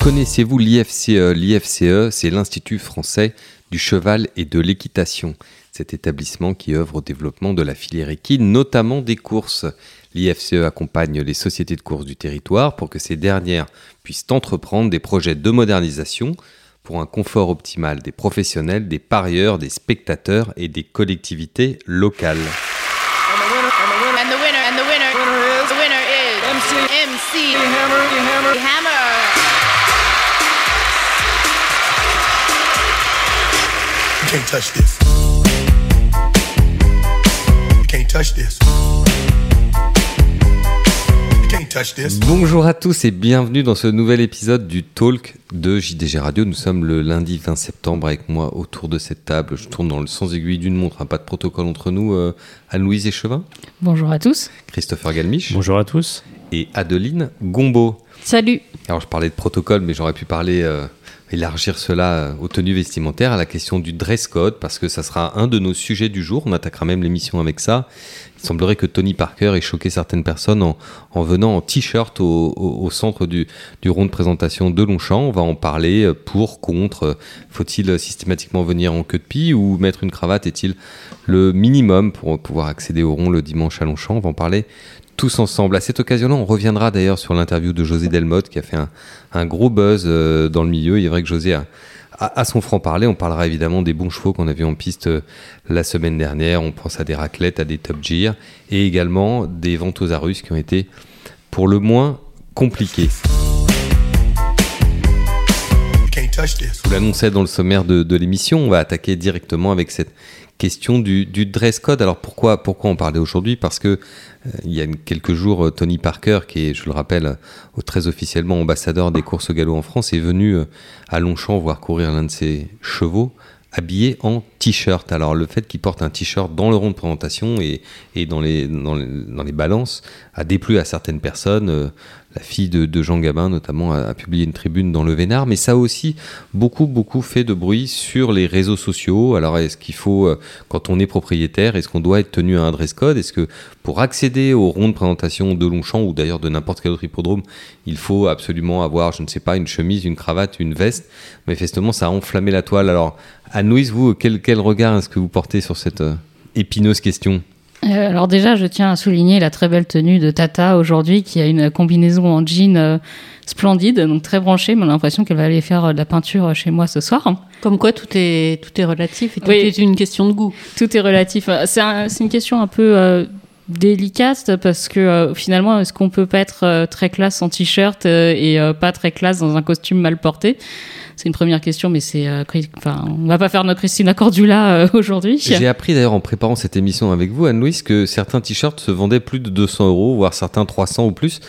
Connaissez-vous l'IFCE L'IFCE, c'est l'Institut français du cheval et de l'équitation. Cet établissement qui œuvre au développement de la filière équine, notamment des courses. L'IFCE accompagne les sociétés de courses du territoire pour que ces dernières puissent entreprendre des projets de modernisation pour un confort optimal des professionnels, des parieurs, des spectateurs et des collectivités locales. And the can't touch this. You can't touch this. You can't touch this. Bonjour à tous et bienvenue dans ce nouvel épisode du Talk de JDG Radio. Nous sommes le lundi 20 septembre avec moi autour de cette table. Je tourne dans le sens aiguille d'une montre, hein, pas de protocole entre nous. euh, Anne-Louise Échevin, Bonjour à tous. Christopher Galmiche Bonjour à tous. et Adeline Gombeau. Salut. Alors je parlais de protocole, mais j'aurais pu parler, euh, élargir cela euh, aux tenues vestimentaires, à la question du dress code, parce que ça sera un de nos sujets du jour. On attaquera même l'émission avec ça. Il semblerait que Tony Parker ait choqué certaines personnes en, en venant en t-shirt au, centre du, du rond de présentation de Longchamp. On va en parler euh, pour, contre. Euh, Faut-il systématiquement venir en queue de pie ou mettre une cravate? Est-il le minimum pour pouvoir accéder au rond le dimanche à Longchamp? On va en parler tous ensemble. À cette occasion-là, on reviendra d'ailleurs sur l'interview de José Delmotte qui a fait un, un gros buzz euh, dans le milieu. Il est vrai que José a, a- a son franc-parler. On parlera évidemment des bons chevaux qu'on a vus en piste euh, la semaine dernière. On pense à des raclettes, à des top gear et également des ventes aux Arus qui ont été pour le moins compliquées. Je vous l'annonçais dans le sommaire de, de l'émission, on va attaquer directement avec cette question du, dress code. Alors pourquoi, pourquoi en parler aujourd'hui? Parce que euh, il y a quelques jours, euh, Tony Parker, qui est, je le rappelle, euh, très officiellement ambassadeur des courses au galop en France, est venu à Longchamp voir courir l'un de ses chevaux habillé en t-shirt. Alors le fait qu'il porte un t-shirt dans le rond de présentation et, dans, les, dans les balances a déplu à certaines personnes. La fille de, Jean Gabin notamment a, publié une tribune dans le Vénard, mais ça a aussi beaucoup beaucoup fait de bruit sur les réseaux sociaux. Alors est-ce qu'il faut, euh, quand on est propriétaire, est-ce qu'on doit être tenu à un dress code? Est-ce que pour accéder au rond de présentation de Longchamp ou d'ailleurs de n'importe quel autre hippodrome, il faut absolument avoir, je ne sais pas, une chemise, une cravate, une veste? Manifestement, ça a enflammé la toile. Alors, Anne-Louise, vous, quel, quel regard est-ce que vous portez sur cette euh, épineuse question? Euh, alors déjà, je tiens à souligner la très belle tenue de Tata aujourd'hui, qui a une combinaison en jean euh, splendide, donc très branchée, mais on a l'impression qu'elle va aller faire euh, de la peinture chez moi ce soir. Comme quoi tout est, tout est relatif et tout Oui. est une question de goût. Tout est relatif. C'est un- c'est une question un peu euh, délicate parce que euh, finalement, est-ce qu'on peut pas être euh, très classe en t-shirt euh, et pas très classe dans un costume mal porté? C'est une première question, mais c'est, enfin, on va pas faire notre Christina Cordula aujourd'hui. J'ai appris d'ailleurs en préparant cette émission avec vous, Anne-Louise, que certains t-shirts se vendaient plus de 200 euros, voire certains 300 ou plus.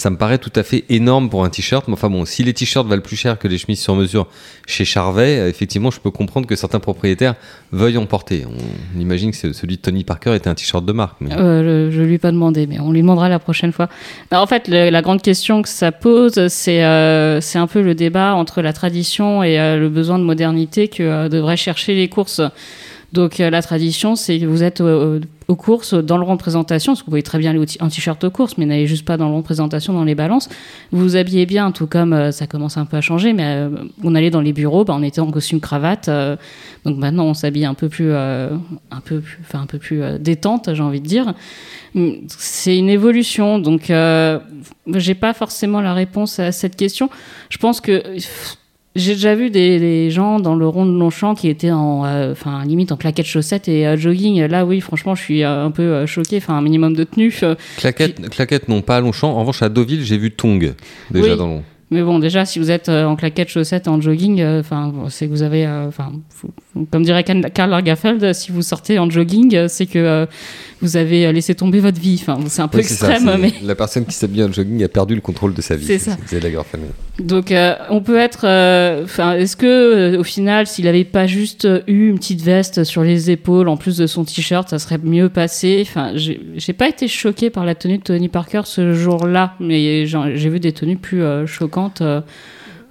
Ça me paraît tout à fait énorme pour un t-shirt. Mais enfin bon, si les t-shirts valent plus cher que les chemises sur mesure chez Charvet, euh, effectivement, je peux comprendre que certains propriétaires veuillent en porter. On imagine que ce- celui de Tony Parker était un t-shirt de marque. Euh, je, je lui ai pas demandé, mais on lui demandera la prochaine fois. En fait, la grande question que ça pose, c'est euh, c'est un peu le débat entre la tradition et le besoin de modernité que devraient chercher les courses. Donc euh, la tradition, c'est que vous êtes euh, aux courses dans le rond de présentation, parce que vous pouvez très bien aller en t-shirt aux courses, mais n'allez juste pas dans le rond de présentation, dans les balances. Vous vous habillez bien, tout comme euh, ça commence un peu à changer, mais euh, on allait dans les bureaux, bah, on était en costume cravate. euh, donc maintenant, on s'habille un peu plus, euh, un peu plus, un peu plus euh, détente, j'ai envie de dire. Mm, C'est une évolution, donc euh, j'ai pas forcément la réponse à cette question. Je pense que j'ai déjà vu des, des gens dans le rond de Longchamp qui étaient en, euh, enfin limite en claquettes chaussettes et euh, jogging. Là, oui, franchement, je suis euh, un peu euh, choquée. Enfin, un minimum de tenue. Claquettes, claquettes, non, pas à Longchamp. En revanche, à Deauville, j'ai vu Tong déjà Oui. dans le... Mais bon, déjà, si vous êtes euh, en claquettes, chaussettes, en jogging, euh, enfin, c'est que vous avez, euh, enfin, comme dirait Karl Lagerfeld, si vous sortez en jogging, c'est que euh, vous avez laissé tomber votre vie. Enfin, c'est un peu Oui, c'est ça, extrême, mais La personne qui s'habille en jogging a perdu le contrôle de sa vie. C'est ça. C'est Lagerfeld. donc on peut être, enfin, est-ce que au final, s'il avait pas juste eu une petite veste sur les épaules en plus de son t-shirt, ça serait mieux passé? Enfin, j'ai pas été choquée par la tenue de Tony Parker ce jour-là, mais j'ai vu des tenues plus choquantes.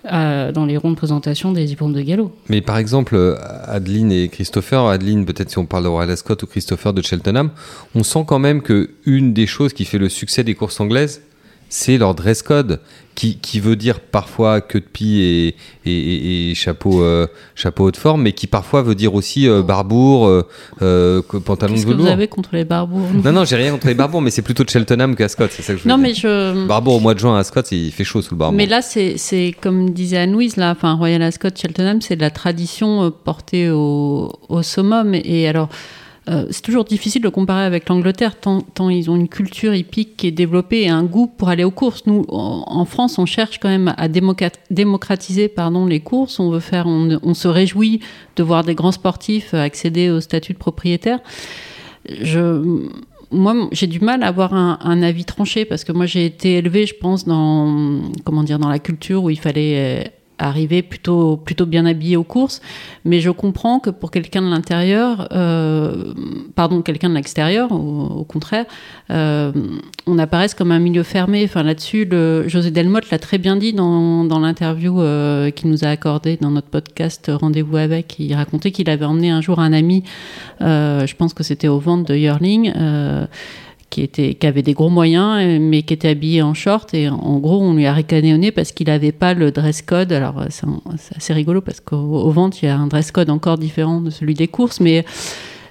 Euh, dans les rondes de présentation des diplômes de galop. Mais par exemple, euh, Adeline et Christopher, Adeline, peut-être si on parle de Royal Ascot ou Christopher de Cheltenham, on sent quand même que une des choses qui fait le succès des courses anglaises, c'est leur dress code, qui, qui veut dire parfois queue de pie et, et, et- et chapeau, euh, chapeau haute forme, mais qui parfois veut dire aussi euh, barbour, euh, euh, pantalon de Qu'est-ce que vous velours. avez contre les barbours Non, non, j'ai rien contre les barbours, mais c'est plutôt de Cheltenham qu'à Scott, c'est ça que je veux Non, dire. mais je. Barbour au mois de juin à Scott, il fait chaud sous le barbour. Mais là, c'est c'est comme disait Anne-Louise, là, enfin, Royal Ascot, Cheltenham, c'est de la tradition euh, portée au, au summum. Et alors, euh, c'est toujours difficile de comparer avec l'Angleterre, tant, ils ont une culture hippique qui est développée et un goût pour aller aux courses. Nous, en, France, on cherche quand même à démocratiser pardon, les courses. On veut faire, on, se réjouit de voir des grands sportifs accéder au statut de propriétaire. Moi, j'ai du mal à avoir un, un avis tranché parce que moi, j'ai été élevée, je pense, dans comment dire, dans la culture où il fallait arriver plutôt plutôt bien habillé aux courses. Mais je comprends que pour quelqu'un de l'intérieur, euh, pardon, quelqu'un de l'extérieur, au, contraire, euh, on apparaisse comme un milieu fermé. Enfin, là-dessus, le, José Delmotte l'a très bien dit dans, dans l'interview euh, qu'il nous a accordé dans notre podcast Rendez-vous avec. Il racontait qu'il avait emmené un jour un ami, euh, je pense que c'était aux ventes de Yearling. Qui, était, qui avait des gros moyens, euh, mais qui était habillé en short. Et en gros, on lui a ricané au nez parce qu'il n'avait pas le dress code. Alors, euh, c'est assez rigolo parce qu'au au ventes, il y a un dress code encore différent de celui des courses. Mais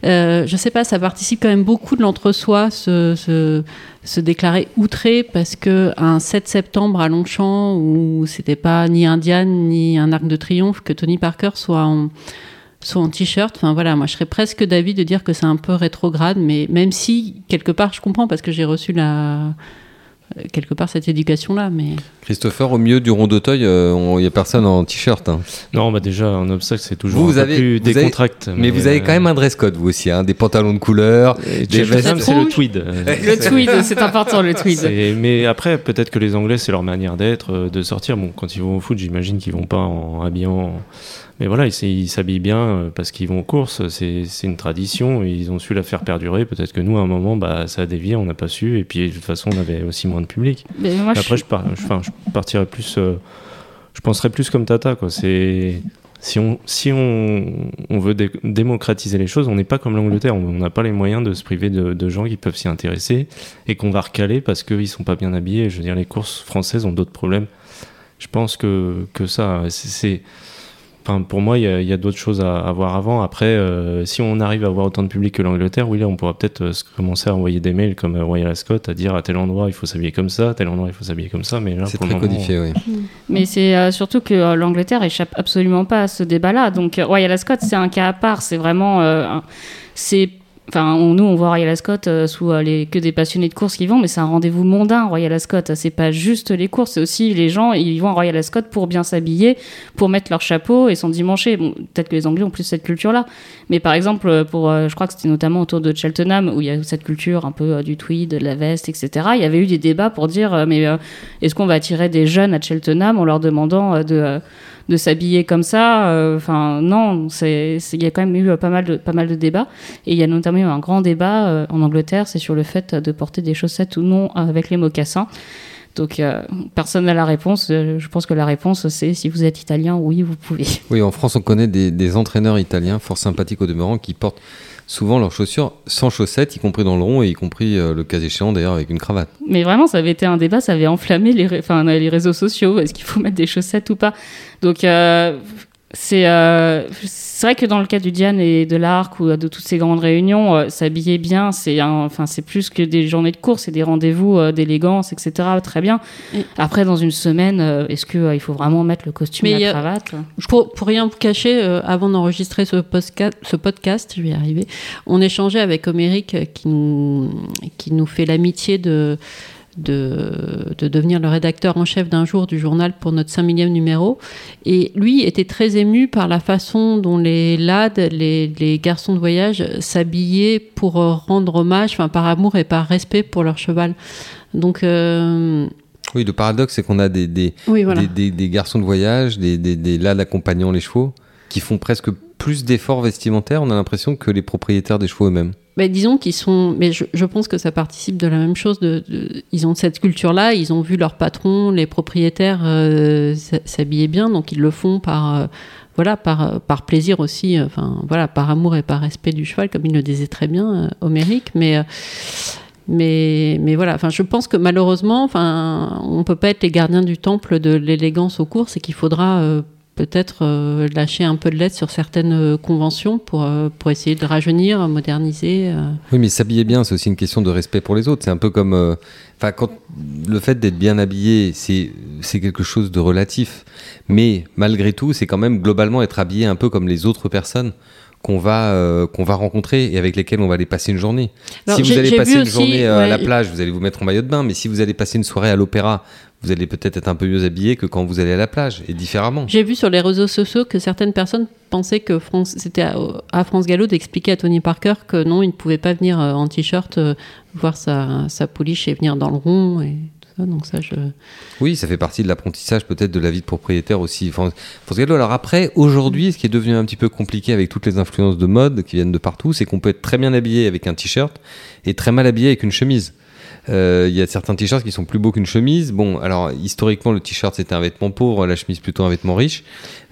euh, je sais pas, ça participe quand même beaucoup de l'entre-soi, se, se, se déclarer outré parce que un 7 septembre à Longchamp, où c'était pas ni Indiane ni un arc de triomphe, que Tony Parker soit en soit en t-shirt. Enfin voilà, moi je serais presque d'avis de dire que c'est un peu rétrograde, mais même si quelque part je comprends parce que j'ai reçu la euh, quelque part cette éducation là, mais Christopher, au milieu du rond d'Auteuil, euh, on- il n'y a personne en t-shirt. hein. Non, bah déjà, un obstacle, c'est toujours Vous un peu avez- plus avez- décontracté. Mais, vous avez quand même un dress code, vous aussi, hein, des pantalons de couleur. Et des vestes c'est le tweed. Euh, Le tweed, c'est important le tweed. Mais après, peut-être que les Anglais, c'est leur manière d'être, euh, de sortir. Bon, quand ils vont au foot, j'imagine qu'ils vont pas en habillant. Mais voilà, ils s'habillent bien euh, parce qu'ils vont aux courses. C'est une tradition et ils ont su la faire perdurer. Peut-être que nous, à un moment, bah, ça a dévié, on n'a pas su. Et puis, de toute façon, on avait aussi moins de public. Mais moi, je Après, je, par- je- enfin, je partirais plus. euh, je penserais plus comme Tata, quoi. C'est. Si on, si on, on veut dé- démocratiser les choses, on n'est pas comme l'Angleterre. On n'a pas les moyens de se priver de, de gens qui peuvent s'y intéresser et qu'on va recaler parce qu'ils sont pas bien habillés. Je veux dire, les courses françaises ont d'autres problèmes. Je pense que, que ça, c'est. Enfin, pour moi, il y a, d'autres choses à, à voir avant. Après, euh, si on arrive à avoir autant de public que l'Angleterre, oui, là, on pourra peut-être euh, commencer à envoyer des mails comme euh, Royal Ascot, à dire à tel endroit il faut s'habiller comme ça, à tel endroit il faut s'habiller comme ça. Mais là, C'est pour très moment, codifié, oui. Mais c'est euh, surtout que euh, l'Angleterre échappe absolument pas à ce débat-là. Donc euh, Royal Ascot, c'est un cas à part. C'est vraiment, euh, c'est, enfin, on- nous on voit Royal Ascot euh, sous euh, les que des passionnés de course qui vont, mais c'est un rendez-vous mondain. Royal Ascot, c'est pas juste les courses, c'est aussi les gens. Ils vont à Royal Ascot pour bien s'habiller, pour mettre leur chapeau et s'endimancher. Bon, peut-être que les Anglais ont plus cette culture-là. Mais par exemple, euh, pour, euh, je crois que c'était notamment autour de Cheltenham où il y a cette culture un peu euh, du tweed, de la veste, etc. Il y avait eu des débats pour dire, euh, mais est-ce qu'on va attirer des jeunes à Cheltenham en leur demandant de, de s'habiller comme ça euh, Enfin, non, c'est, il y a quand même eu euh, pas mal de, pas mal de débats. Et il y a notamment eu un grand débat euh, en Angleterre, c'est sur le fait de porter des chaussettes ou non avec les mocassins. Donc, euh, personne n'a la réponse. Je pense que la réponse, c'est si vous êtes italien, oui, vous pouvez. Oui, en France, on connaît des, des entraîneurs italiens fort sympathiques au demeurant qui portent souvent leurs chaussures sans chaussettes, y compris dans le rond et y compris euh, le cas échéant d'ailleurs avec une cravate. Mais vraiment, ça avait été un débat, ça avait enflammé les, enfin, les réseaux sociaux. Est-ce qu'il faut mettre des chaussettes ou pas? Donc, euh, c'est euh, c'est vrai que dans le cas du Diane et de l'Arc ou de toutes ces grandes réunions, euh, s'habiller bien, c'est enfin c'est plus que des journées de course, c'est des rendez-vous euh, d'élégance, etc. Très bien. Et- Après, dans une semaine, euh, est-ce que il faut vraiment mettre le costume et la a- cravate? Pour, pour rien vous cacher, avant d'enregistrer ce, ce podcast, je vais y arriver, on échangeait avec Homéric euh, qui nous, qui nous fait l'amitié de, de, de devenir le rédacteur en chef d'un jour du journal pour notre 5 millième numéro. Et lui était très ému par la façon dont les lads, les, les garçons de voyage, s'habillaient pour rendre hommage, enfin par amour et par respect pour leur cheval. Donc, euh, Oui, le paradoxe, c'est qu'on a des, des, oui, voilà. des, des- des garçons de voyage, des, des, des lads accompagnant les chevaux, qui font presque plus d'efforts vestimentaires, on a l'impression, que les propriétaires des chevaux eux-mêmes. Ben, disons qu'ils sont, mais je, pense que ça participe de la même chose. Ils ont cette culture-là, ils ont vu leur patron, les propriétaires euh, s'habiller bien, donc ils le font par, euh, voilà, par, euh, par plaisir aussi, euh, enfin voilà, par amour et par respect du cheval, comme il le disait très bien, Homéric. Mais, Mais, mais voilà, enfin, je pense que malheureusement, enfin, on peut pas être les gardiens du temple de l'élégance aux courses et qu'il faudra peut-être euh, lâcher un peu de l'aide sur certaines euh, conventions pour, euh, pour essayer de rajeunir, moderniser. euh. Oui, mais s'habiller bien, c'est aussi une question de respect pour les autres. C'est un peu comme. Enfin, quand le fait d'être bien habillé, c'est quelque chose de relatif. Mais malgré tout, c'est quand même globalement être habillé un peu comme les autres personnes qu'on va euh, qu'on va rencontrer et avec lesquelles on va aller passer une journée. Alors, si vous allez passer une aussi, journée euh, à la plage, vous allez vous mettre en maillot de bain. Mais si vous allez passer une soirée à l'opéra, vous allez peut-être être un peu mieux habillé que quand vous allez à la plage et différemment. J'ai vu sur les réseaux sociaux que certaines personnes pensaient que France, c'était à, à France Gallo d'expliquer à Tony Parker que non, il ne pouvait pas venir euh, en t-shirt euh, voir sa, sa pouliche et venir dans le rond et tout ça. Donc ça, je... Oui, ça fait partie de l'apprentissage peut-être de la vie de propriétaire aussi. Faut se regarder. Alors après, aujourd'hui, ce qui est devenu un petit peu compliqué avec toutes les influences de mode qui viennent de partout, c'est qu'on peut être très bien habillé avec un t-shirt et très mal habillé avec une chemise. Euh, Il y a certains t-shirts qui sont plus beaux qu'une chemise. Bon, alors historiquement, le t-shirt c'était un vêtement pauvre, la chemise plutôt un vêtement riche.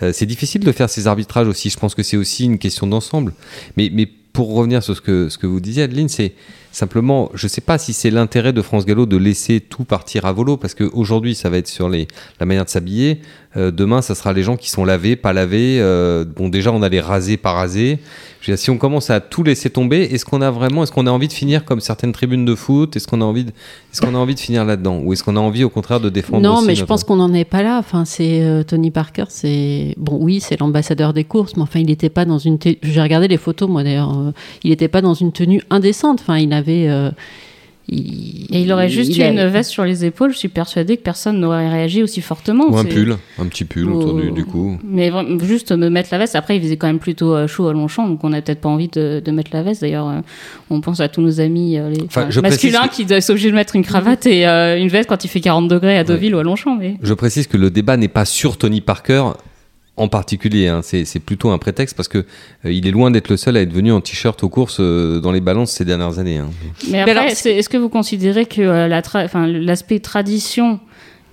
Euh, c'est difficile de faire ces arbitrages aussi. Je pense que c'est aussi une question d'ensemble. Mais, mais pour revenir sur ce que, ce que vous disiez, Adeline, c'est simplement, je ne sais pas si c'est l'intérêt de France Gallo de laisser tout partir à volo, parce qu'aujourd'hui, ça va être sur les, la manière de s'habiller. Euh, demain, ça sera les gens qui sont lavés, pas lavés. Euh, bon, déjà, on a les rasés, pas rasés. Je veux dire, si on commence à tout laisser tomber, est-ce qu'on a vraiment, est-ce qu'on a envie de finir comme certaines tribunes de foot? Est-ce qu'on a envie de, est-ce qu'on a envie de finir là-dedans? Ou est-ce qu'on a envie, au contraire, de défendre Non, mais je pense qu'on n'en est pas là. Enfin, c'est euh, Tony Parker, c'est bon, oui, c'est l'ambassadeur des courses, mais enfin, il n'était pas dans une. J'ai regardé les photos, moi d'ailleurs. Euh, il n'était pas dans une tenue indécente. Enfin, il avait. euh, il, Et il aurait juste il eu a- une veste sur les épaules, je suis persuadée que personne n'aurait réagi aussi fortement. Ou un pull, un petit pull autour du, du cou. Mais juste me mettre la veste. Après, il faisait quand même plutôt euh, chaud à Longchamp, donc on n'a peut-être pas envie de, de mettre la veste. D'ailleurs, on pense à tous nos amis les, Enfin, enfin, je masculins qui doivent être obligés de mettre une cravate et euh, une veste quand il fait 40 degrés à Deauville ou à Longchamp. Mais... Je précise que le débat n'est pas sur Tony Parker en particulier. hein. C'est c'est plutôt un prétexte parce que euh, il est loin d'être le seul à être venu en t-shirt aux courses euh, dans les balances ces dernières années. hein. Mais après, est-ce que vous considérez que euh, la tra- enfin, l'aspect tradition euh,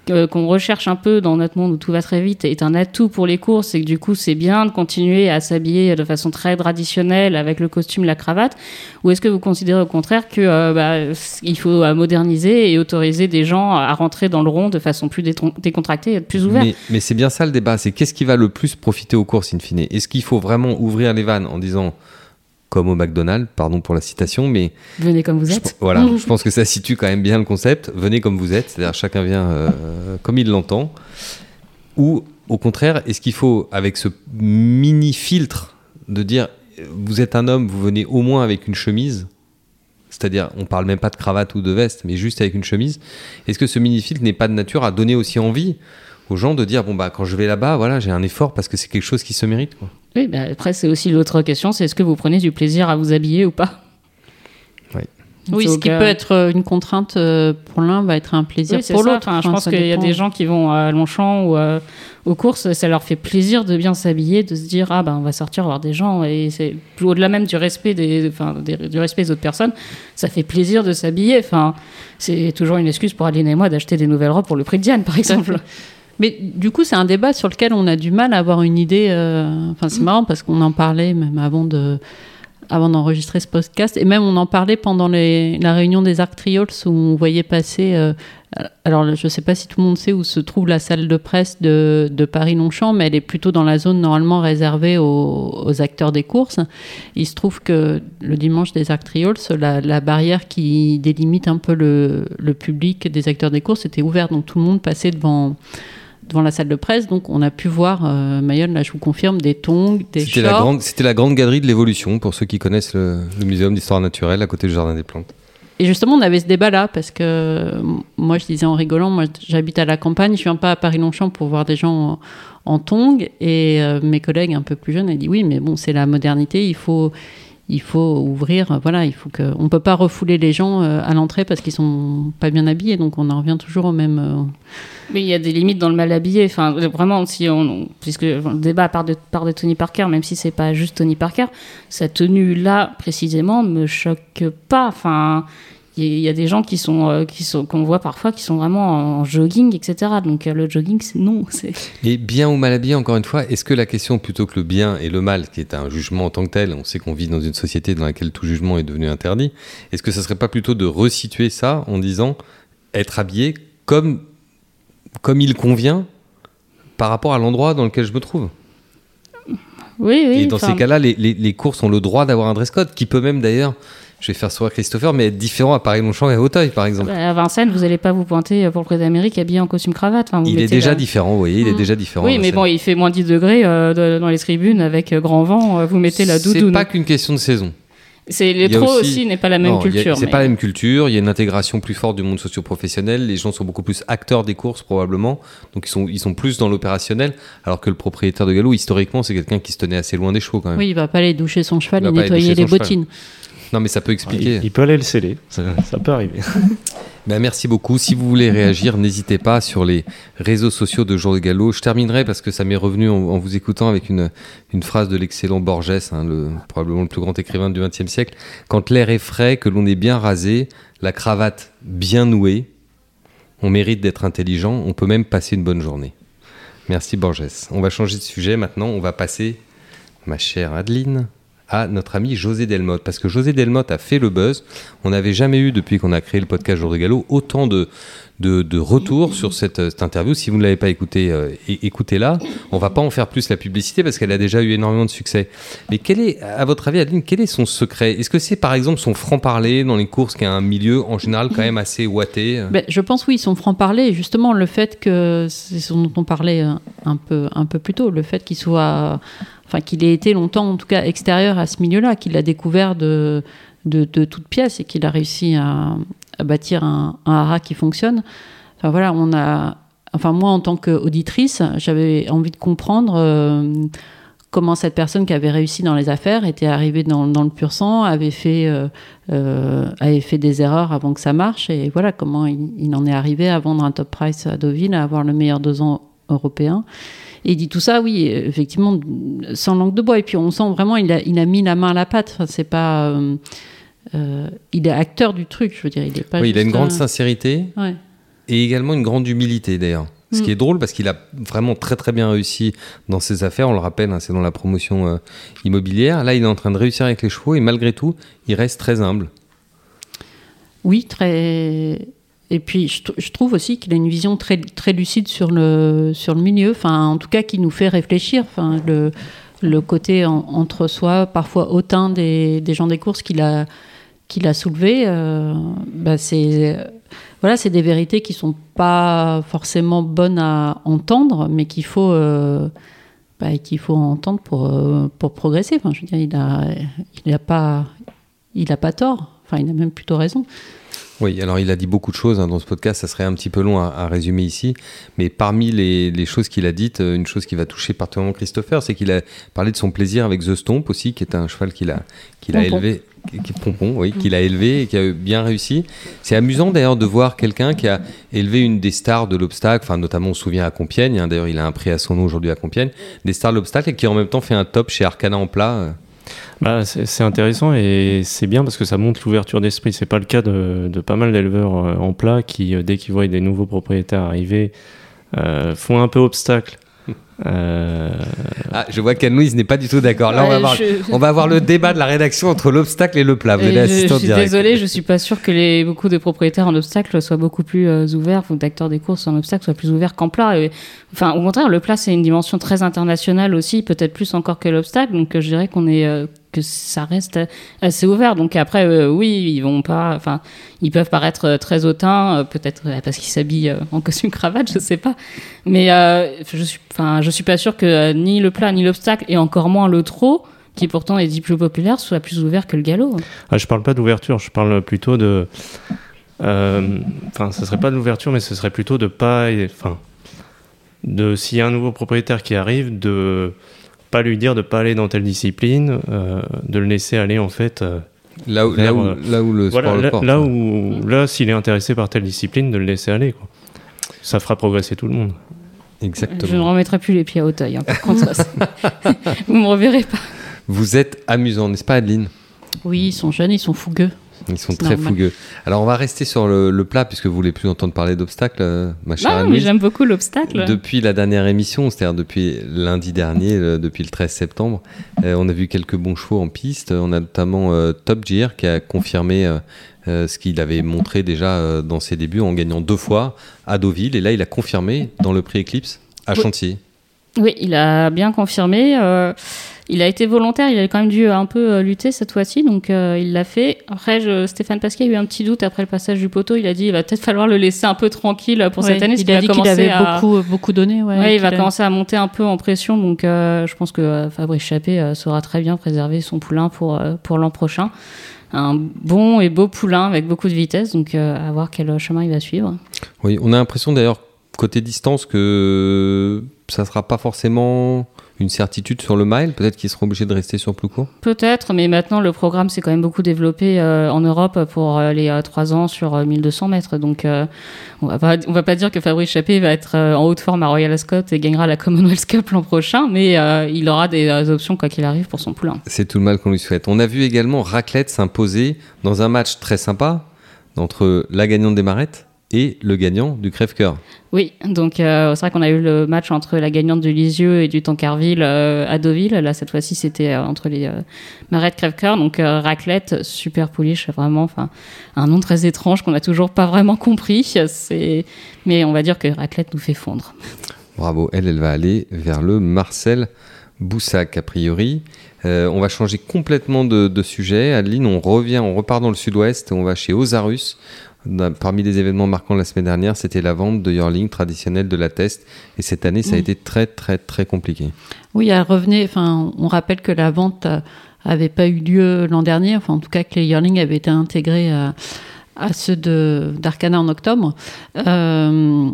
qu'on recherche un peu dans notre monde où tout va très vite est un atout pour les courses et que du coup c'est bien de continuer à s'habiller de façon très traditionnelle avec le costume, la cravate ou est-ce que vous considérez au contraire que euh, bah, faut euh, moderniser et autoriser des gens à rentrer dans le rond de façon plus décontractée et plus ouvert Mais, mais c'est bien ça le débat. C'est qu'est-ce qui va le plus profiter aux courses in fine? Est-ce qu'il faut vraiment ouvrir les vannes en disant comme au McDonald's, pardon pour la citation, mais Venez comme vous je, êtes. voilà, je pense que ça situe quand même bien le concept. Venez comme vous êtes, c'est-à-dire chacun vient euh, comme il l'entend. Ou au contraire, est-ce qu'il faut, avec ce mini filtre, de dire euh, vous êtes un homme, vous venez au moins avec une chemise c'est-à-dire, on parle même pas de cravate ou de veste, mais juste avec une chemise. Est-ce que ce mini filtre n'est pas de nature à donner aussi envie aux gens de dire bon bah quand je vais là-bas, voilà, j'ai un effort parce que c'est quelque chose qui se mérite. Oui, bah, après c'est aussi l'autre question, c'est est-ce que vous prenez du plaisir à vous habiller ou pas? Oui. Ce qui euh, peut être euh, une contrainte euh, pour l'un va être un plaisir Oui, pour l'autre. Enfin, je pense qu'il y a des gens qui vont à Longchamp ou euh, aux courses, ça leur fait plaisir de bien s'habiller, de se dire ah ben on va sortir voir des gens et c'est au-delà même du respect des, enfin des- du respect des autres personnes, ça fait plaisir de s'habiller. Enfin, c'est toujours une excuse pour Aline et moi d'acheter des nouvelles robes pour le prix de Diane, par exemple. Mais du coup, c'est un débat sur lequel on a du mal à avoir une idée. euh, Enfin, c'est marrant parce qu'on en parlait même avant de avant d'enregistrer ce podcast et même on en parlait pendant la réunion des Arc Triols où on voyait passer. euh, alors, je ne sais pas si tout le monde sait où se trouve la salle de presse de, Paris-Longchamp, mais elle est plutôt dans la zone normalement réservée aux, acteurs des courses. Il se trouve que le dimanche des Arc Triols, la, barrière qui délimite un peu le public des acteurs des courses était ouverte, donc tout le monde passait devant devant la salle de presse, donc on a pu voir, euh, Mayol, là je vous confirme, des tongs, des C'était la, shorts. grande, c'était la grande galerie de l'évolution pour ceux qui connaissent le, le muséum d'histoire naturelle à côté du jardin des plantes. Et justement, on avait ce débat-là, parce que euh, moi je disais en rigolant, moi j'habite à la campagne, je viens pas à Paris-Longchamp pour voir des gens en, en tongs, et euh, mes collègues un peu plus jeunes, elles disent oui, mais bon, c'est la modernité, il faut, il faut ouvrir, voilà, il faut que, on peut pas refouler les gens euh, à l'entrée parce qu'ils sont pas bien habillés, donc on en revient toujours au même. euh, Mais il y a des limites dans le mal habillé. Enfin, vraiment, si on, puisque le débat part de, part de Tony Parker, même si c'est pas juste Tony Parker, sa tenue là précisément me choque pas. Enfin, il y a- des gens qui sont, euh, qui sont, qu'on voit parfois, qui sont vraiment en jogging, etc. Donc euh, le jogging, c'est- non. Et bien ou mal habillé, encore une fois, est-ce que la question plutôt que le bien et le mal, qui est un jugement en tant que tel, on sait qu'on vit dans une société dans laquelle tout jugement est devenu interdit, est-ce que ça serait pas plutôt de resituer ça en disant être habillé comme, comme il convient par rapport à l'endroit dans lequel je me trouve? Oui, oui. Et dans ces cas-là, les, les- les courses ont le droit d'avoir un dress code qui peut même d'ailleurs, je vais faire sourire Christopher, mais être différent à Paris-Longchamp et à Auteuil par exemple. à Vincennes, vous n'allez pas vous pointer pour le prix d'Amérique habillé en costume cravate. Enfin, vous il est déjà la- différent, vous voyez, il est Mm. déjà différent. Oui, mais C'est- bon, il fait moins 10 degrés euh, dans les tribunes avec euh, grand vent. euh, vous mettez la C'est doudoune. pas qu'une question de saison. C'est le trop aussi- aussi, n'est pas la même Non, culture. C'est mais- pas la même culture. Il y a une intégration plus forte du monde socio-professionnel. Les gens sont beaucoup plus acteurs des courses probablement, donc ils sont ils sont plus dans l'opérationnel. Alors que le propriétaire de galop, historiquement, c'est quelqu'un qui se tenait assez loin des chevaux quand même. Oui, il va pas aller doucher son cheval Il et nettoyer les cheval. Non, mais ça peut expliquer. il peut aller le sceller, ça, ça peut arriver. Ben, merci beaucoup. Si vous voulez réagir, n'hésitez pas sur les réseaux sociaux de Jour de Galop. Je terminerai parce que ça m'est revenu en, en vous écoutant avec une, une phrase de l'excellent Borges, hein, le, probablement le plus grand écrivain du XXe siècle. Quand l'air est frais, que l'on est bien rasé, la cravate bien nouée, on mérite d'être intelligent, on peut même passer une bonne journée. Merci Borges. On va changer de sujet maintenant. On va passer, ma chère Adeline, à notre ami José Delmotte. Parce que José Delmotte a fait le buzz. On n'avait jamais eu, depuis qu'on a créé le podcast Jour de Galop, autant de, de, de retours sur cette, euh, interview. Si vous ne l'avez pas écouté, euh, écoutez-la. On va pas en faire plus la publicité parce qu'elle a déjà eu énormément de succès. Mais quel est, à votre avis, Adeline, quel est son secret? Est-ce que c'est par exemple son franc-parler dans les courses, qui est un milieu en général quand même assez ouaté? Ben, je pense oui, son franc-parler, justement le fait que, c'est ce dont on parlait euh, un peu, un peu plus tôt, le fait qu'il soit, qu'il ait été longtemps en tout cas extérieur à ce milieu-là, qu'il a découvert de, de, de toutes pièces et qu'il a réussi à, bâtir un, un haras qui fonctionne. Enfin voilà, on a, enfin moi en tant qu'auditrice, j'avais envie de comprendre euh, comment cette personne qui avait réussi dans les affaires était arrivée dans, le pur sang, avait fait, euh, euh, avait fait des erreurs avant que ça marche, et voilà comment il, en est arrivé à vendre un top price à Deauville, à avoir le meilleur deux européen. Et il dit tout ça, oui, effectivement, sans langue de bois. Et puis on sent vraiment, il a, il a mis la main à la pâte. Enfin, c'est pas, euh, euh, il est acteur du truc, je veux dire. Il est pas. Oui, il a une grande un- sincérité. Ouais. et également une grande humilité d'ailleurs. Ce qui Mm. est drôle parce qu'il a vraiment très très bien réussi dans ses affaires. On le rappelle, hein, c'est dans la promotion euh, immobilière. Là, il est en train de réussir avec les chevaux et malgré tout, il reste très humble. Oui, très. Et puis, je, tr- je trouve aussi qu'il a une vision très, très lucide sur le, sur le milieu, enfin, en tout cas, qui nous fait réfléchir. Le, le côté en- entre soi, parfois hautain des, des gens des courses qu'il a, qu'il a soulevé, euh, bah, c'est. Voilà, c'est des vérités qui sont pas forcément bonnes à entendre, mais qu'il faut, euh, bah, qu'il faut entendre pour, euh, pour progresser. Enfin, je veux dire, il a, il a pas, pas tort. Enfin, il a même plutôt raison. Oui, alors il a dit beaucoup de choses hein, dans ce podcast, ça serait un petit peu long à, à résumer ici, mais parmi les, les choses qu'il a dites, euh, une chose qui va toucher particulièrement Christopher, c'est qu'il a parlé de son plaisir avec The Stomp aussi, qui est un cheval qu'il a, qu'il a Pompon. élevé, Pompon, oui, qu'il a élevé et qui a bien réussi. C'est amusant d'ailleurs de voir quelqu'un qui a élevé une des stars de l'obstacle, enfin notamment on se souvient à Compiègne, hein, d'ailleurs il a un prix à son nom aujourd'hui à Compiègne, des stars de l'obstacle et qui en même temps fait un top chez Arcana en plat. Bah, c'est intéressant et c'est bien parce que ça montre l'ouverture d'esprit. C'est pas le cas de, de pas mal d'éleveurs euh, en plat qui, euh, dès qu'ils voient des nouveaux propriétaires arriver, euh, font un peu obstacle. Euh, Ah, je vois qu'Anne-Louise n'est pas du tout d'accord. Là, on, va avoir, je- on va avoir le débat de la rédaction entre l'obstacle et le plat. Vous Et je, je suis direct. désolée, je suis pas sûre que les, beaucoup de propriétaires en obstacle soient beaucoup plus euh, ouverts, ou d'acteurs des courses en obstacle soient plus ouverts qu'en plat. Et, enfin, au contraire, le plat, c'est une dimension très internationale aussi, peut-être plus encore que l'obstacle. Donc, euh, je dirais qu'on est, euh, que ça reste assez ouvert. Donc, après, euh, oui, ils vont pas, enfin, ils peuvent paraître euh, très hautains, euh, peut-être parce qu'ils s'habillent en costume cravate, je sais pas. Mais je suis, enfin, je suis pas sûre que ni le plat ni l'obstacle, et encore moins le trot, qui pourtant est dit plus populaire, soit plus ouvert que le galop. ah, je parle pas d'ouverture, je parle plutôt de. Enfin, ce serait pas de l'ouverture, mais ce serait plutôt de pas. Enfin, de s'il y a un nouveau propriétaire qui arrive, de pas lui dire de pas aller dans telle discipline, euh, de le laisser aller en fait. euh, Là où, là, où, euh, là où le voilà, sport le là, porte. là où là, s'il est intéressé par telle discipline, de le laisser aller. Quoi. Ça fera progresser tout le monde. Je ne Exactement. remettrai plus les pieds à Hauteuil. hein. Vous me reverrez pas. Vous êtes amusant, n'est-ce pas, Adeline? Oui, ils sont jeunes, ils sont fougueux. Ils sont très normal. fougueux. Alors on va rester sur le, le plat puisque vous voulez plus entendre parler d'obstacles, euh, ma chère Anne-Louise. j'aime beaucoup l'obstacle. Depuis la dernière émission, c'est-à-dire depuis lundi dernier, le- depuis le 13 septembre, euh, on a vu quelques bons chevaux en piste. On a notamment euh, Top Gear qui a confirmé euh, euh, ce qu'il avait montré déjà euh, dans ses débuts en gagnant deux fois à Deauville. Et là, il a confirmé dans le prix Eclipse à Oui. Chantilly. Oui, il a bien confirmé. Euh, il a été volontaire, il a quand même dû un peu euh, lutter cette fois-ci, donc euh, il l'a fait. Après, je- Stéphane Pasquier a eu un petit doute après le passage du poteau. Il a dit il va peut-être falloir le laisser un peu tranquille pour Ouais, cette année. il a dit qu'il commencé avait à- beaucoup, beaucoup donné. Ouais, Ouais, il va a- commencer à monter un peu en pression, donc euh, je pense que euh, Fabrice Chappé euh, saura très bien préserver son poulain pour, euh, pour l'an prochain. Un bon et beau poulain avec beaucoup de vitesse, donc euh, à voir quel chemin il va suivre. Oui, on a l'impression d'ailleurs, côté distance, que ça sera pas forcément une certitude sur le mile. Peut-être qu'ils seront obligés de rester sur plus court? Peut-être, mais maintenant le programme s'est quand même beaucoup développé euh, en Europe pour euh, les 3 ans sur euh, 1200 mètres. Donc euh, on va pas, on va pas dire que Fabrice Chappé va être euh, en haute forme à Royal Ascot et gagnera la Commonwealth Cup l'an prochain, mais euh, il aura des euh, options quoi qu'il arrive pour son poulain. C'est tout le mal qu'on lui souhaite. On a vu également Raclette s'imposer dans un match très sympa entre la gagnante des marettes et le gagnant du crève-cœur. Oui, donc euh, c'est vrai qu'on a eu le match entre la gagnante du Lisieux et du Tancarville euh, à Deauville. Là, cette fois-ci, c'était euh, entre les euh, Marettes Crèvecoeur. Donc Raclette, super pouliche, vraiment. Enfin, un nom très étrange qu'on n'a toujours pas vraiment compris. C'est, mais on va dire que Raclette nous fait fondre. Bravo, elle, elle va aller vers le Marcel Boussac, a priori. On va changer complètement de, de sujet. Adeline, on revient, on repart dans le sud-ouest, on va chez Osarus. Parmi les événements marquants la semaine dernière, c'était la vente de Yearling traditionnelle de la Test. Et cette année, ça a été très, très, très compliqué. Oui, elle revenait. Enfin, on rappelle que la vente euh, avait pas eu lieu l'an dernier. Enfin, en tout cas, que les yearlings avaient été intégrés à, à ceux de d'Arcana en octobre. Euh,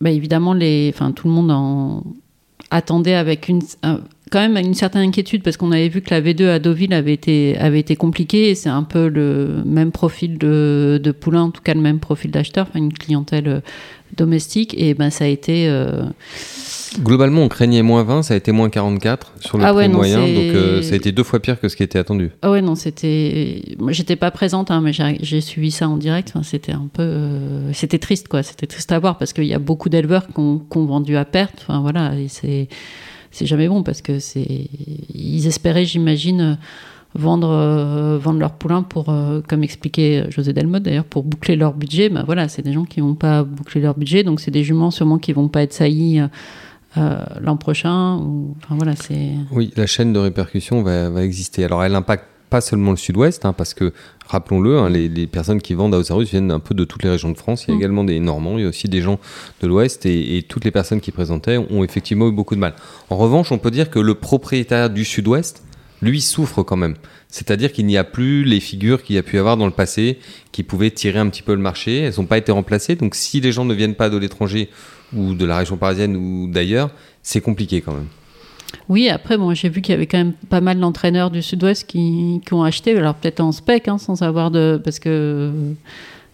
bah, évidemment, les, enfin, tout le monde en attendait avec une, un- quand même une certaine inquiétude parce qu'on avait vu que la V2 à Deauville avait été, avait été compliquée et c'est un peu le même profil de, de poulain, en tout cas le même profil d'acheteur, enfin, une clientèle euh, domestique et ben ça a été euh, Globalement, on craignait moins 20, ça a été moins 44 sur le Ah prix non, moyen. Donc, euh, ça a été deux fois pire que ce qui était attendu. Ah ouais, non, c'était. J'étais pas présente, hein, mais j'ai suivi ça en direct. Enfin, c'était un peu. euh, C'était triste, quoi. C'était triste à voir parce qu'il y a beaucoup d'éleveurs qui ont, qui ont vendu à perte. Enfin, voilà. Et c'est. C'est jamais bon parce que c'est. Ils espéraient, j'imagine, vendre, euh, vendre leur poulain pour, euh, comme expliquait José Delmotte d'ailleurs, pour boucler leur budget. Ben voilà, c'est des gens qui vont pas boucler leur budget. Donc, c'est des juments sûrement qui vont pas être saillis euh, l'an prochain. Ou... Enfin, voilà, c'est. Oui, la chaîne de répercussion va, va exister. Alors, elle impacte pas seulement le sud-ouest, hein, parce que, rappelons-le, hein, les, les personnes qui vendent à Osarus viennent un peu de toutes les régions de France. Il y a Mm. également des Normands, il y a aussi des gens de l'ouest, et, et toutes les personnes qui présentaient ont effectivement eu beaucoup de mal. En revanche, on peut dire que le propriétaire du sud-ouest, lui, souffre quand même. C'est-à-dire qu'il n'y a plus les figures qu'il y a pu avoir dans le passé, qui pouvaient tirer un petit peu le marché. Elles n'ont pas été remplacées. Donc, si les gens ne viennent pas de l'étranger ou de la région parisienne ou d'ailleurs, c'est compliqué quand même. Oui, après, bon, j'ai vu qu'il y avait quand même pas mal d'entraîneurs du Sud-Ouest qui, qui ont acheté, alors peut-être en spec, hein, sans avoir de. Parce que.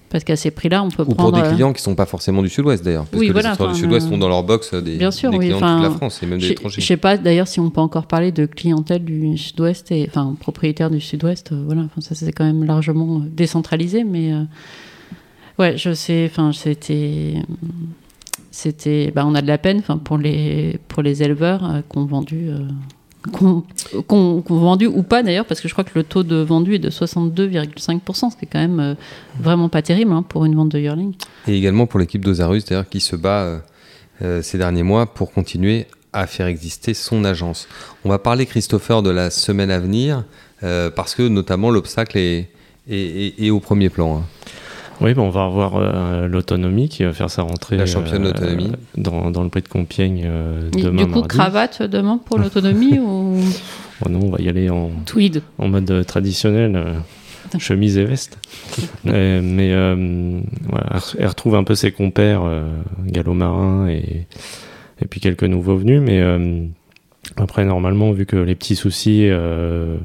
Parce qu'à ces prix-là, on peut Ou pour des euh, clients qui sont pas forcément du sud-ouest d'ailleurs. Parce Oui, que voilà, les histoires du enfin, sud-ouest euh, ont dans leur box des, bien sûr, des oui, clients de enfin, toute la France et même de Je l'étranger. je sais pas d'ailleurs si on peut encore parler de clientèle du Sud-Ouest, et, enfin propriétaire du Sud-Ouest. euh, voilà, enfin, ça c'est quand même largement euh, décentralisé, mais euh, ouais, je sais. Enfin, c'était, c'était. Bah, on a de la peine, pour les pour les éleveurs euh, qui ont vendu. euh, qu'on vendu ou pas d'ailleurs, parce que je crois que le taux de vendu est de 62,5%, ce qui est quand même euh, vraiment pas terrible hein, pour une vente de yearling. Et également pour l'équipe d'Ozarus d'ailleurs qui se bat euh, euh, ces derniers mois pour continuer à faire exister son agence. On va parler Christopher de la semaine à venir parce que notamment l'obstacle est- est au premier plan. hein. Oui, ben on va revoir euh, l'autonomie qui va faire sa rentrée La championne d'autonomie. dans, dans le prix de Compiègne euh, Et demain du coup, mardi. cravate demain pour l'autonomie ou Oh non, on va y aller en, Tweed. en mode euh, traditionnel, euh, chemise et veste. Euh, mais euh, voilà, elle re- elle retrouve un peu ses compères, euh, Gallo Marin et, et puis quelques nouveaux venus. Mais euh, après, normalement, vu que les petits soucis euh,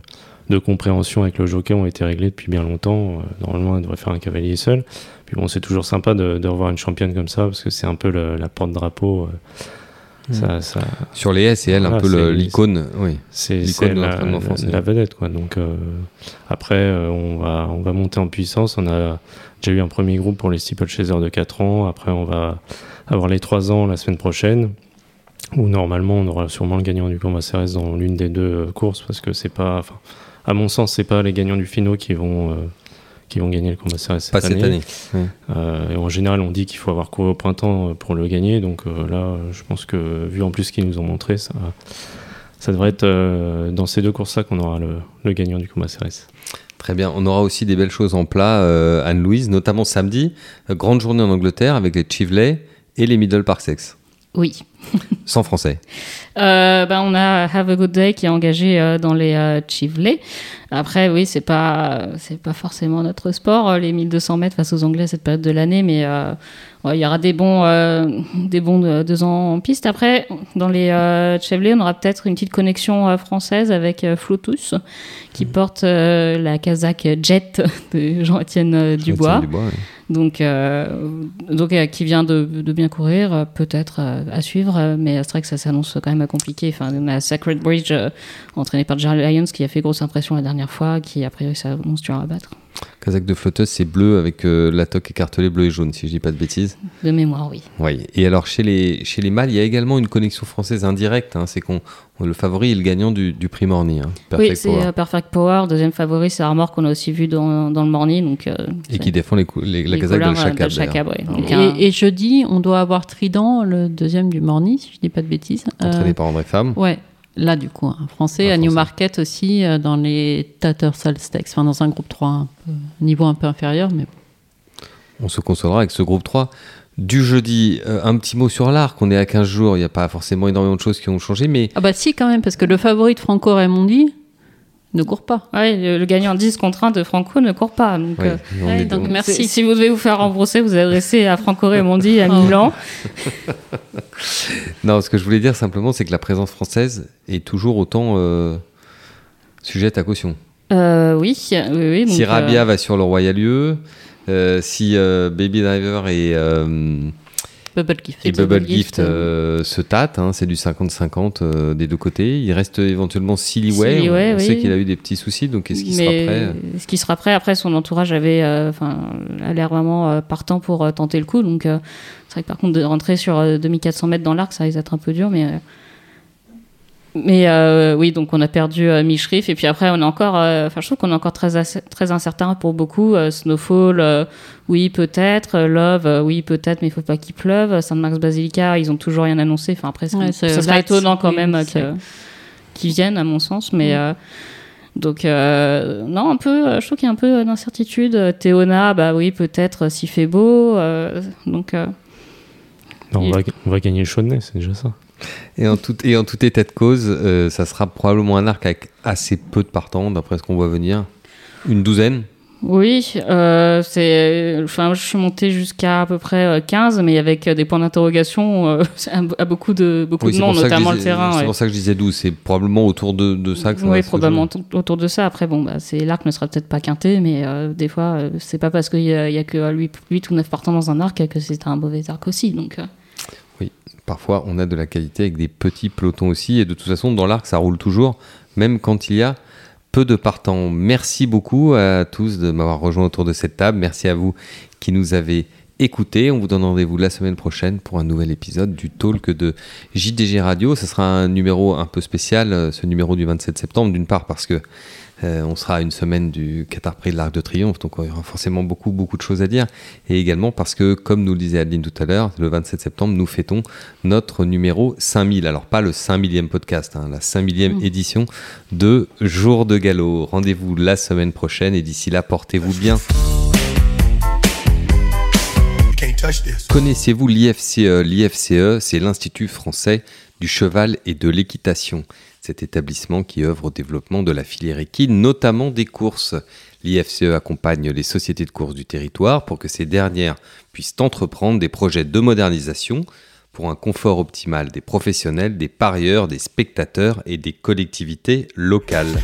de compréhension avec le jockey ont été réglés depuis bien longtemps, euh, normalement, elle devrait faire un cavalier seul. Puis bon, c'est toujours sympa de, de revoir une championne comme ça, parce que c'est un peu le- la porte-drapeau. euh, Ça, ça, Sur les S et elle, un Voilà, peu le- c'est- l'icône. Oui. c'est L'icône c'est de la, la vedette quoi. Donc euh, après euh, on va on va monter en puissance. On a déjà eu un premier groupe pour les steeplechasers de 4 ans. Après on va avoir les 3 ans la semaine prochaine. Où normalement on aura sûrement le gagnant du combat CRS dans l'une des deux courses parce que c'est pas, enfin, à mon sens c'est pas les gagnants du finaux qui vont euh, qui vont gagner le combat CRS cette Pas cette année. Euh, et en général, on dit qu'il faut avoir couru au printemps euh, pour le gagner. Donc euh, là, je pense que vu en plus ce qu'ils nous ont montré, ça, ça devrait être euh, dans ces deux courses-là qu'on aura le, le gagnant du combat CRS. Très bien. On aura aussi des belles choses en plat, euh, Anne-Louise, notamment samedi. grande journée en Angleterre avec les Chivley et les Middle Parsecs. Oui. Sans français. Euh, ben, on a Have a Good Day qui est engagé euh, dans les euh, Chivley. Après, oui, c'est pas c'est pas forcément notre sport euh, les 1200 mètres face aux Anglais à cette période de l'année, mais euh, ouais, il y aura des bons des bons de- deux ans en piste. Après, dans les Chivley, on aura peut-être une petite connexion française avec Flotus qui porte euh, la casaque Jet de Jean-Étienne Dubois. Dubois ouais. Donc, donc qui vient de, de bien courir, peut-être à suivre, euh, mais c'est vrai que ça s'annonce quand même compliqué. Enfin, on a Sacred Bridge, euh, entraîné par Jerry Lyons, qui a fait grosse impression la dernière fois, qui a priori s'annonce dur à battre. Kazakh de flotteuse, c'est bleu avec euh, la toque écartelée bleu et jaune, si je dis pas de bêtises. De mémoire, oui. Oui. Et alors chez les chez les mâles, il y a également une connexion française indirecte. hein, c'est qu'on le favori est le gagnant du, du prix Morny. hein, oui, c'est Power. euh, Perfect Power. Deuxième favori, c'est Armor, qu'on a aussi vu dans, dans le morning. Donc, euh, et qui défend les, cou- les- la les Kazakh de ouais. Donc, Et, un- et jeudi, on doit avoir Trident, le deuxième du Morny, si je dis pas de bêtises. Euh, Entraîné par André Femme. ouais, là du coup, un français, Un à Français. Newmarket aussi, euh, dans les Tattersall Stakes, enfin dans un groupe 3, un peu, niveau un peu inférieur, mais On se consolera avec ce groupe 3. Du jeudi, euh, un petit mot sur l'arc. On est à 15 jours. Il n'y a pas forcément énormément de choses qui ont changé, mais ah bah si quand même, parce que le favori de Franco Raimondi ne court pas. ouais, le, le gagnant 10 contre 1 de Franco ne court pas. Donc, ouais, euh, ouais, est- donc merci. Si, vous devez vous faire rembourser, vous adressez à Franco Raimondi à Oh. Milan. Non, ce que je voulais dire simplement, c'est que la présence française est toujours autant euh, sujette à caution. Euh, oui, oui, oui. donc, si euh, Rabia va sur le Royal UE, euh, si euh, Baby Driver et, euh, Bubble Gift. et Et Bubble Bubble Gift Gift, euh, se tâtent, hein, c'est du 50-50 euh, des deux côtés. Il reste éventuellement Silly Way. Silly on Way, on oui. sait qu'il a eu des petits soucis, donc est-ce qu'il sera prêt Ce qui sera prêt, après, son entourage avait, euh, enfin, a l'air vraiment euh, partant pour euh, tenter le coup. Donc, euh, c'est vrai que par contre, de rentrer sur euh, 2400 mètres dans l'arc, ça risque d'être un peu dur, mais. Mais euh, oui, donc on a perdu euh, Michrif et puis après on est encore, euh, enfin je trouve qu'on est encore très très incertain pour beaucoup. Euh, Snowfall, euh, oui peut-être, Love, euh, oui peut-être, mais il faut pas qu'il pleuve. Saint Max Basilica, ils ont toujours rien annoncé. Enfin après, Ouais, c'est- ça serait étonnant quand oui, même qu'ils viennent à mon sens, mais donc euh, non un peu, euh, je trouve qu'il y a un peu d'incertitude. Théona, bah oui peut-être euh, s'il fait beau, euh, donc. euh, Non, on, Il- va, on va gagner le Chaudenay, c'est déjà ça. Et en tout, et en tout état de cause, euh, ça sera probablement un arc avec assez peu de partants, d'après ce qu'on voit venir. Une douzaine? Oui, euh, c'est. Enfin, je suis montée jusqu'à à peu près euh, 15, mais avec euh, des points d'interrogation euh, à, beaucoup de beaucoup Oui, de noms, notamment le disais- terrain. C'est ouais. pour ça que je disais 12. C'est probablement autour de, de ça que ça va Oui, se probablement autour de ça. Après, bon, bah, c'est l'arc ne sera peut-être pas quinté, mais euh, des fois, euh, c'est pas parce qu'il y, y a que 8, ou 9 partants dans un arc que c'est un mauvais arc aussi. Donc, euh, Parfois, on a de la qualité avec des petits pelotons aussi. Et de toute façon, dans l'arc, ça roule toujours, même quand il y a peu de partants. Merci beaucoup à tous de m'avoir rejoint autour de cette table. Merci à vous qui nous avez écoutés. On vous donne rendez-vous la semaine prochaine pour un nouvel épisode du talk de JDG Radio. Ce sera un numéro un peu spécial, euh, ce numéro du 27 septembre, d'une part parce que euh, on sera à une semaine du Qatar Prix de l'Arc de Triomphe, donc il y aura forcément beaucoup, beaucoup de choses à dire. Et également parce que, comme nous le disait Adeline tout à l'heure, le 27 septembre, nous fêtons notre numéro 5000. Alors, pas le 5000e podcast, hein, la 5000e édition de Jour de Galop. Rendez-vous la semaine prochaine et d'ici là, portez-vous bien. Connaissez-vous l'IFCE L'IFCE, c'est l'Institut français du cheval et de l'équitation. Cet établissement qui œuvre au développement de la filière équine, notamment des courses. L'IFCE accompagne les sociétés de courses du territoire pour que ces dernières puissent entreprendre des projets de modernisation pour un confort optimal des professionnels, des parieurs, des spectateurs et des collectivités locales.